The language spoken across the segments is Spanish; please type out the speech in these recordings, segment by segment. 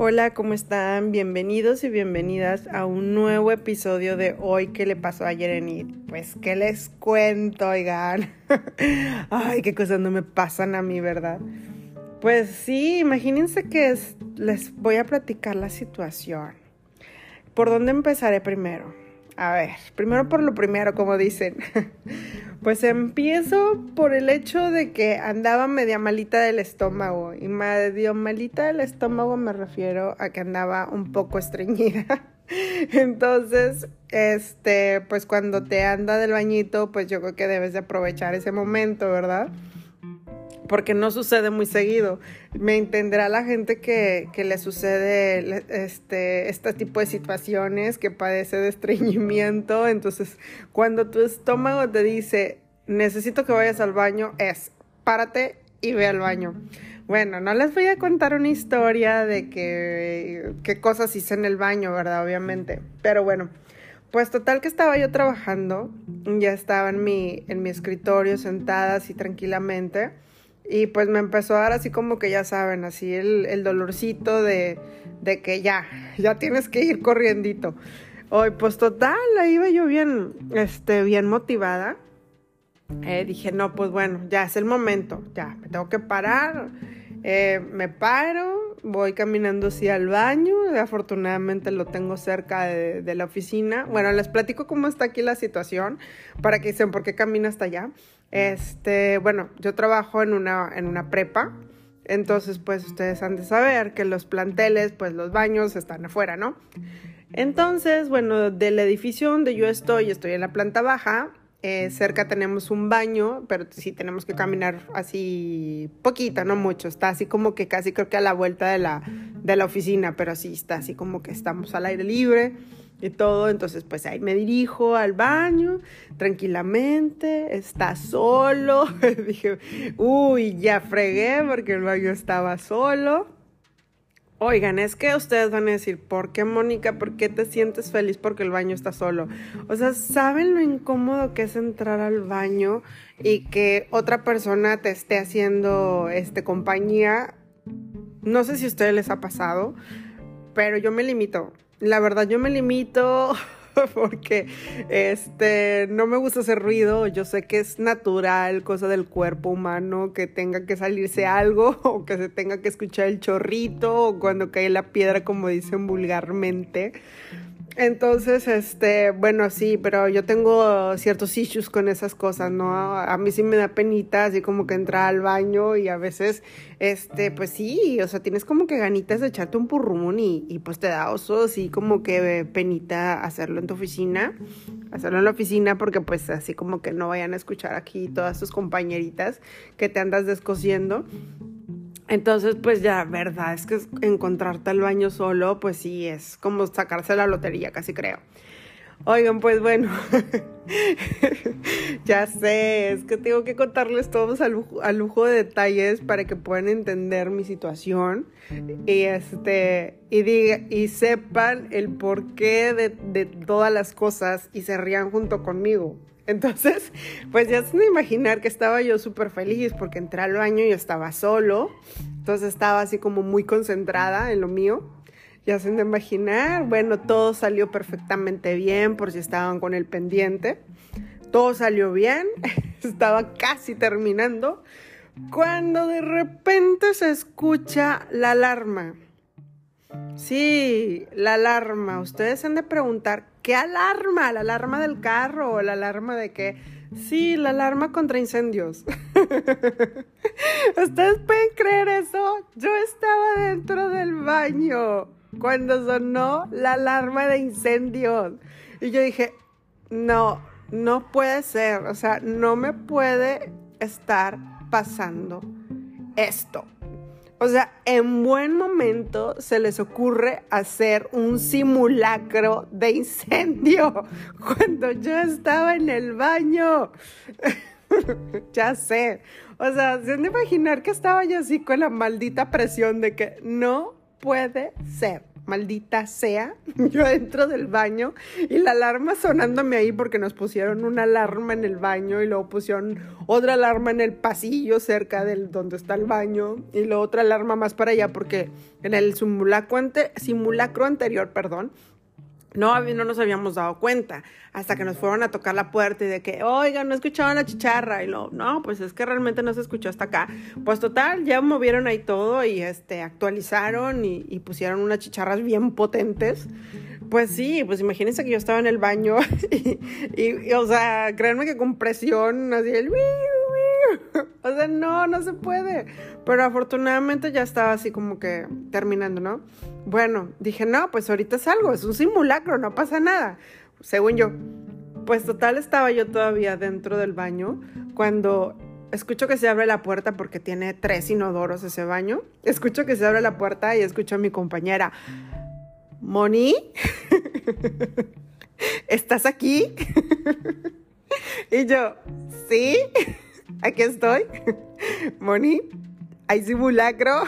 Hola, ¿cómo están? Bienvenidos y bienvenidas a un nuevo episodio de Hoy ¿Qué le pasó ayer en IT. Pues, ¿qué les cuento, oigan? Ay, qué cosas no me pasan a mí, ¿verdad? Pues sí, imagínense que les voy a platicar la situación. ¿Por dónde empezaré primero? A ver, primero por lo primero, como dicen. Pues empiezo por el hecho de que andaba media malita del estómago. Y medio malita del estómago me refiero a que andaba un poco estreñida. Entonces, este, pues cuando te anda del bañito, pues yo creo que debes de aprovechar ese momento, ¿verdad? Porque no sucede muy seguido. Me entenderá la gente que, le sucede este, este tipo de situaciones, que padece de estreñimiento. Entonces, cuando tu estómago te dice, necesito que vayas al baño, es, párate y ve al baño. Bueno, no les voy a contar una historia de que, qué cosas hice en el baño, ¿verdad? Obviamente. Pero bueno, pues total que estaba yo trabajando, ya estaba en mi, en mi escritorio sentada así tranquilamente y pues me empezó a dar así como que ya saben, así el, el dolorcito de, de, que ya, ya tienes que ir corriendito. Hoy, pues total, ahí iba yo bien, este, bien motivada. Eh, dije, no, pues bueno, ya es el momento, ya, me tengo que parar. Eh, me paro, voy caminando así al baño, afortunadamente lo tengo cerca de, de, la oficina. Bueno, les platico cómo está aquí la situación para que dicen por qué camina hasta allá. Este, bueno, yo trabajo en una, en una prepa, entonces pues ustedes han de saber que los planteles, pues los baños están afuera, ¿no? Entonces, bueno, del edificio donde yo estoy, estoy en la planta baja, eh, cerca tenemos un baño, pero sí tenemos que caminar así poquito, no mucho. Está así como que casi creo que a la vuelta de la, de la oficina, pero sí está así como que estamos al aire libre y todo. Entonces, pues ahí me dirijo al baño tranquilamente, está solo. Dije, uy, ya fregué porque el baño estaba solo. Oigan, es que ustedes van a decir, ¿por qué Mónica? ¿Por qué te sientes feliz porque el baño está solo? O sea, ¿saben lo incómodo que es entrar al baño y que otra persona te esté haciendo este compañía? No sé si a ustedes les ha pasado, pero yo me limito la verdad yo me limito porque este no me gusta hacer ruido, yo sé que es natural, cosa del cuerpo humano que tenga que salirse algo o que se tenga que escuchar el chorrito o cuando cae la piedra como dicen vulgarmente. Entonces, este, bueno, sí, pero yo tengo ciertos issues con esas cosas, ¿no? A mí sí me da penita, así como que entrar al baño y a veces, este, pues sí, o sea, tienes como que ganitas de echarte un purrumón y, y pues te da oso, así como que penita hacerlo en tu oficina, hacerlo en la oficina porque pues así como que no vayan a escuchar aquí todas tus compañeritas que te andas descosiendo. Entonces, pues ya, verdad, es que encontrarte al baño solo, pues sí, es como sacarse la lotería, casi creo. Oigan, pues bueno, ya sé, es que tengo que contarles todos al lujo, de detalles para que puedan entender mi situación y este y diga, y sepan el porqué de todas las cosas y se rían junto conmigo. Entonces, pues ya se de imaginar que estaba yo súper feliz porque entré al baño y estaba solo. Entonces estaba así como muy concentrada en lo mío. Ya se de imaginar. Bueno, todo salió perfectamente bien por si estaban con el pendiente. Todo salió bien. estaba casi terminando. Cuando de repente se escucha la alarma. Sí, la alarma. Ustedes han de preguntar, ¿qué alarma? ¿La alarma del carro o la alarma de qué? Sí, la alarma contra incendios. ¿Ustedes pueden creer eso? Yo estaba dentro del baño cuando sonó la alarma de incendios. Y yo dije, no, no puede ser. O sea, no me puede estar pasando esto. O sea, en buen momento se les ocurre hacer un simulacro de incendio cuando yo estaba en el baño. ya sé. O sea, se han de imaginar que estaba yo así con la maldita presión de que no puede ser. Maldita sea, yo dentro del baño y la alarma sonándome ahí porque nos pusieron una alarma en el baño y luego pusieron otra alarma en el pasillo cerca del donde está el baño y luego otra alarma más para allá porque en el simulacro, simulacro anterior, perdón, no, no nos habíamos dado cuenta hasta que nos fueron a tocar la puerta y de que, oigan, no escuchaban la chicharra. Y lo, no, pues es que realmente no se escuchó hasta acá. Pues total, ya movieron ahí todo y este, actualizaron y, pusieron unas chicharras bien potentes. Pues sí, pues imagínense que yo estaba en el baño y, y, o sea, créanme que con presión, así el... O sea, no, no se puede. Pero afortunadamente ya estaba así como que terminando, ¿no? Bueno, dije, no, pues ahorita salgo, es un simulacro, no pasa nada. Según yo. Pues total estaba yo todavía dentro del baño cuando escucho que se abre la puerta porque tiene tres inodoros ese baño. Escucho que se abre la puerta y escucho a mi compañera, Moni, ¿estás aquí? y yo, sí, aquí estoy. Moni, hay simulacro.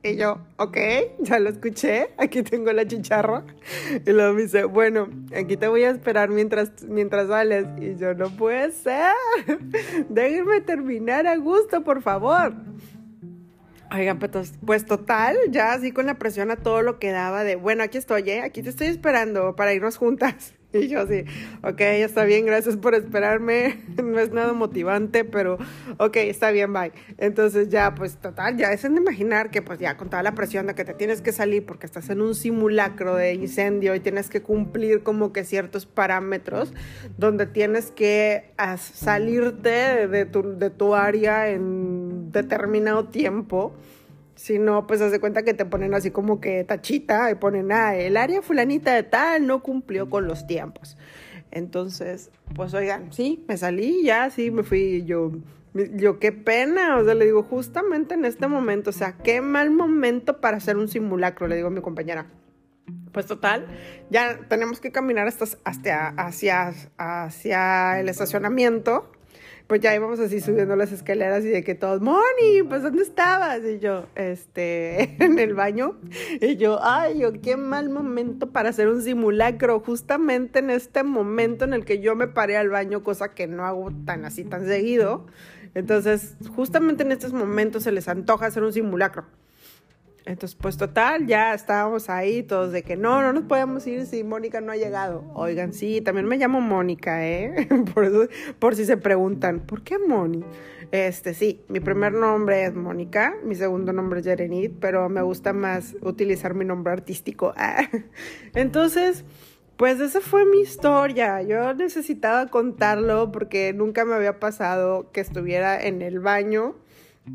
Y yo, ok, ya lo escuché, aquí tengo la chicharra. Y luego me dice, bueno, aquí te voy a esperar mientras, mientras sales. Y yo, no puede ser. Déjenme terminar a gusto, por favor. Oigan, pues, pues total, ya así con la presión a todo lo que daba de, bueno, aquí estoy, ¿eh? aquí te estoy esperando para irnos juntas. Y yo así, ok, está bien, gracias por esperarme. No es nada motivante, pero ok, está bien, bye. Entonces ya, pues total, ya es de imaginar que pues ya con toda la presión de que te tienes que salir porque estás en un simulacro de incendio y tienes que cumplir como que ciertos parámetros donde tienes que salirte de tu, de tu área en determinado tiempo si no, pues hace cuenta que te ponen así como que tachita y ponen, ah, el área fulanita de tal no cumplió con los tiempos. Entonces, pues oigan, sí, me salí, ya, sí, me fui yo. Yo, qué pena, o sea, le digo, justamente en este momento, o sea, qué mal momento para hacer un simulacro, le digo a mi compañera. Pues total, ya tenemos que caminar hasta, hasta hacia, hacia el estacionamiento pues ya íbamos así subiendo las escaleras y de que todos, Moni, pues ¿dónde estabas? Y yo, este, en el baño. Y yo, ay, yo, qué mal momento para hacer un simulacro, justamente en este momento en el que yo me paré al baño, cosa que no hago tan así, tan seguido. Entonces, justamente en estos momentos se les antoja hacer un simulacro. Entonces, pues total, ya estábamos ahí todos de que no, no nos podemos ir si Mónica no ha llegado. Oigan, sí, también me llamo Mónica, ¿eh? Por, si se preguntan, ¿por qué Moni? Este, sí, mi primer nombre es Mónica, mi segundo nombre es Yerenit, pero me gusta más utilizar mi nombre artístico. Entonces, pues esa fue mi historia. Yo necesitaba contarlo porque nunca me había pasado que estuviera en el baño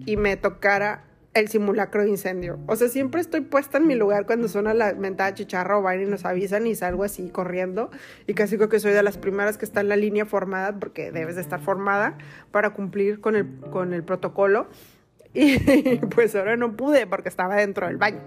y me tocara el simulacro de incendio. O sea, siempre estoy puesta en mi lugar cuando suena la mentada chicharra o van y nos avisan y salgo así corriendo. Y casi creo que soy de las primeras que está en la línea formada, porque debes de estar formada para cumplir con el, con el protocolo. Y pues ahora no pude porque estaba dentro del baño.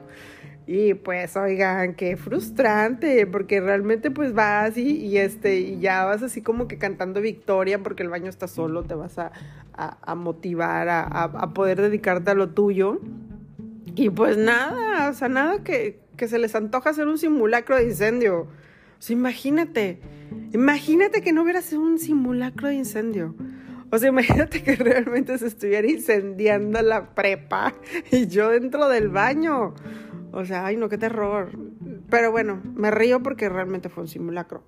Y pues, oigan, qué frustrante, porque realmente pues vas y, y, este, y ya vas así como que cantando victoria porque el baño está solo, te vas a, a, motivar, a, a, poder dedicarte a lo tuyo. Y pues nada, o sea, nada que, que se les antoja hacer un simulacro de incendio. O sea, imagínate, imagínate que no hubiera sido un simulacro de incendio. O sea, imagínate que realmente se estuviera incendiando la prepa y yo dentro del baño. O sea, ay no, qué terror. Pero bueno, me río porque realmente fue un simulacro.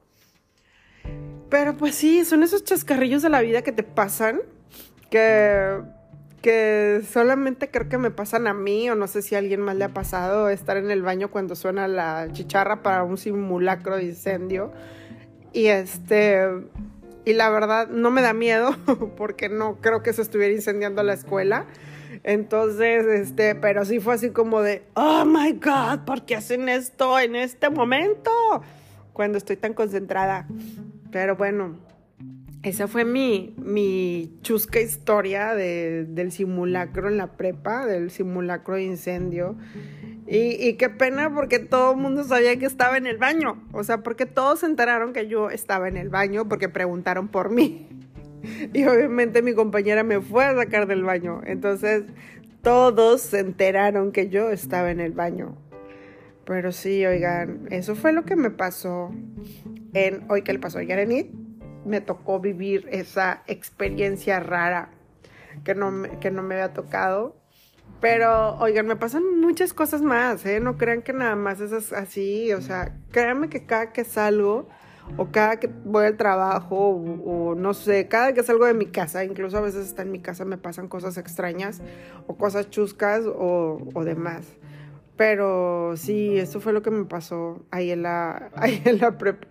Pero pues sí, son esos chascarrillos de la vida que te pasan que, que solamente creo que me pasan a mí o no sé si a alguien más le ha pasado estar en el baño cuando suena la chicharra para un simulacro de incendio. Y este, y la verdad no me da miedo porque no creo que se estuviera incendiando la escuela. Entonces, este, pero sí fue así como de, oh my God, ¿por qué hacen esto en este momento? Cuando estoy tan concentrada. Pero bueno, esa fue mi, mi chusca historia de, del simulacro en la prepa, del simulacro de incendio. Y, y, qué pena porque todo el mundo sabía que estaba en el baño. O sea, porque todos se enteraron que yo estaba en el baño porque preguntaron por mí. Y obviamente mi compañera me fue a sacar del baño. Entonces todos se enteraron que yo estaba en el baño. Pero sí, oigan, eso fue lo que me pasó en hoy que le pasó a Yarenit. Me tocó vivir esa experiencia rara que no, me, que no me había tocado. Pero, oigan, me pasan muchas cosas más, ¿eh? No crean que nada más es así. O sea, créanme que cada que salgo o cada que voy al trabajo o, no sé, cada que salgo de mi casa, incluso a veces está en mi casa me pasan cosas extrañas o cosas chuscas o, o demás. Pero sí, eso fue lo que me pasó ahí en la, ahí en la prepa.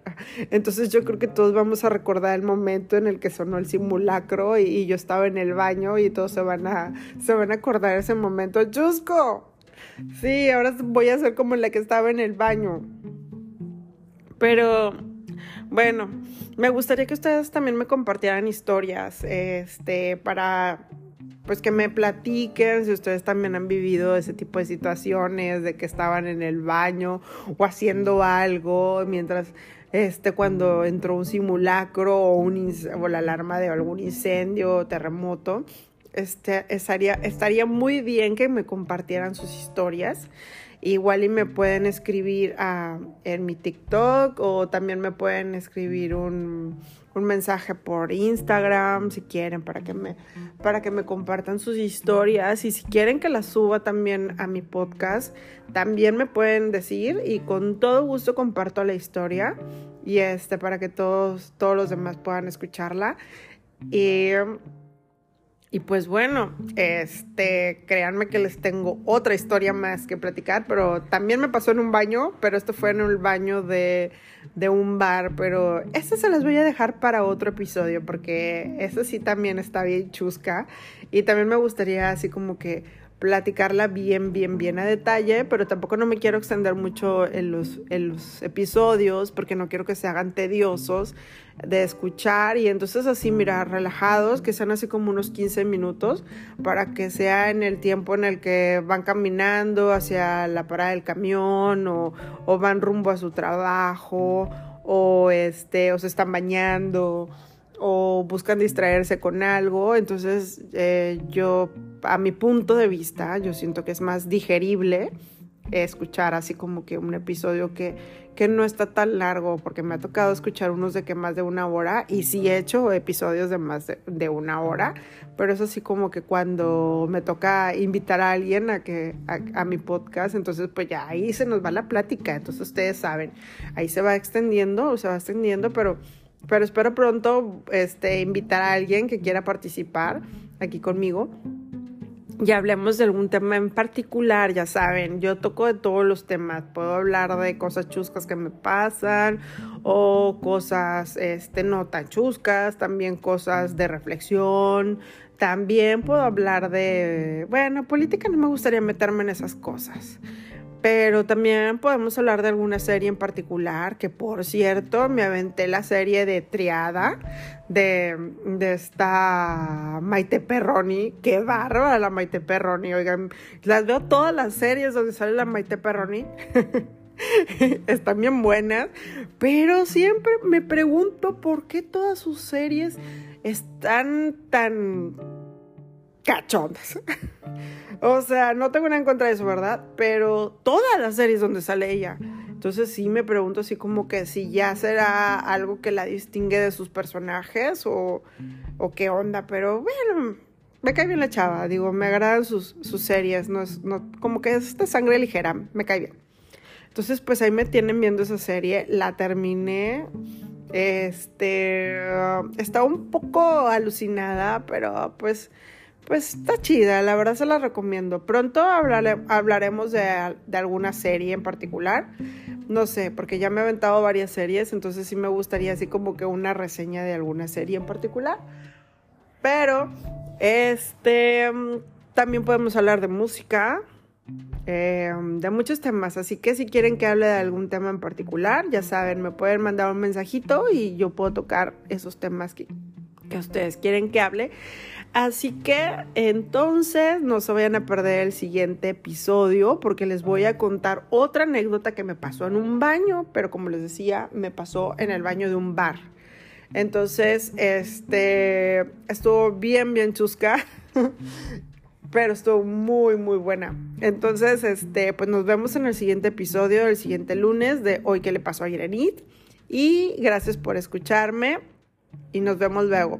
Entonces yo creo que todos vamos a recordar el momento en el que sonó el simulacro y, yo estaba en el baño y todos se van a, se van a acordar ese momento. ¡Chusco! Sí, ahora voy a ser como la que estaba en el baño. Pero bueno, me gustaría que ustedes también me compartieran historias, este, para pues que me platiquen si ustedes también han vivido ese tipo de situaciones de que estaban en el baño o haciendo algo mientras este cuando entró un simulacro o un o la alarma de algún incendio o terremoto este estaría estaría muy bien que me compartieran sus historias Igual y me pueden escribir a, en mi TikTok o también me pueden escribir un, un, mensaje por Instagram si quieren para que, me, para que me compartan sus historias y si quieren que las suba también a mi podcast, también me pueden decir y con todo gusto comparto la historia y este para que todos, todos los demás puedan escucharla. Y y pues bueno, este, créanme que les tengo otra historia más que platicar, pero también me pasó en un baño, pero esto fue en el baño de, de un bar, pero esta se las voy a dejar para otro episodio porque esa sí también está bien chusca y también me gustaría así como que platicarla bien, bien, bien a detalle, pero tampoco no me quiero extender mucho en los, en los episodios porque no quiero que se hagan tediosos de escuchar y entonces así, mira, relajados, que sean así como unos 15 minutos para que sea en el tiempo en el que van caminando hacia la parada del camión o, o van rumbo a su trabajo o, este, o se están bañando o buscan distraerse con algo. Entonces, eh, yo, a mi punto de vista, yo siento que es más digerible escuchar así como que un episodio que, que no está tan largo, porque me ha tocado escuchar unos de que más de una hora y sí he hecho episodios de más de, una hora, pero es así como que cuando me toca invitar a alguien a, que, a, mi podcast, entonces pues ya ahí se nos va la plática, entonces ustedes saben, ahí se va extendiendo, se va extendiendo, pero pero espero pronto este, invitar a alguien que quiera participar aquí conmigo y hablemos de algún tema en particular, ya saben, yo toco de todos los temas, puedo hablar de cosas chuscas que me pasan o cosas este no tan chuscas, también cosas de reflexión, también puedo hablar de, bueno, política no me gustaría meterme en esas cosas. Pero también podemos hablar de alguna serie en particular, que por cierto me aventé la serie de Triada de, de esta Maite Perroni. Qué bárbara la Maite Perroni. Oigan, las veo todas las series donde sale la Maite Perroni. Están bien buenas, pero siempre me pregunto por qué todas sus series están tan cachondas. o sea, no tengo nada en contra de eso, ¿verdad? Pero todas las series donde sale ella. Entonces sí me pregunto así como que si ya será algo que la distingue de sus personajes o, o qué onda. Pero bueno, me cae bien la chava. Digo, me agradan sus, sus series. No es, no, como que es esta sangre ligera. Me cae bien. Entonces, pues ahí me tienen viendo esa serie. La terminé. Este. estaba un poco alucinada, pero pues pues está chida, la verdad se la recomiendo. Pronto hablaremos de, alguna serie en particular. No sé, porque ya me he aventado varias series, entonces sí me gustaría así como que una reseña de alguna serie en particular. Pero, este, también podemos hablar de música, eh, de muchos temas. Así que si quieren que hable de algún tema en particular, ya saben, me pueden mandar un mensajito y yo puedo tocar esos temas que, que ustedes quieren que hable. Así que entonces no se vayan a perder el siguiente episodio porque les voy a contar otra anécdota que me pasó en un baño, pero como les decía, me pasó en el baño de un bar. Entonces, este, estuvo bien, bien chusca. pero estuvo muy, muy buena. Entonces, este, pues nos vemos en el siguiente episodio, el siguiente lunes de Hoy que le pasó a Irenit. Y gracias por escucharme y nos vemos luego.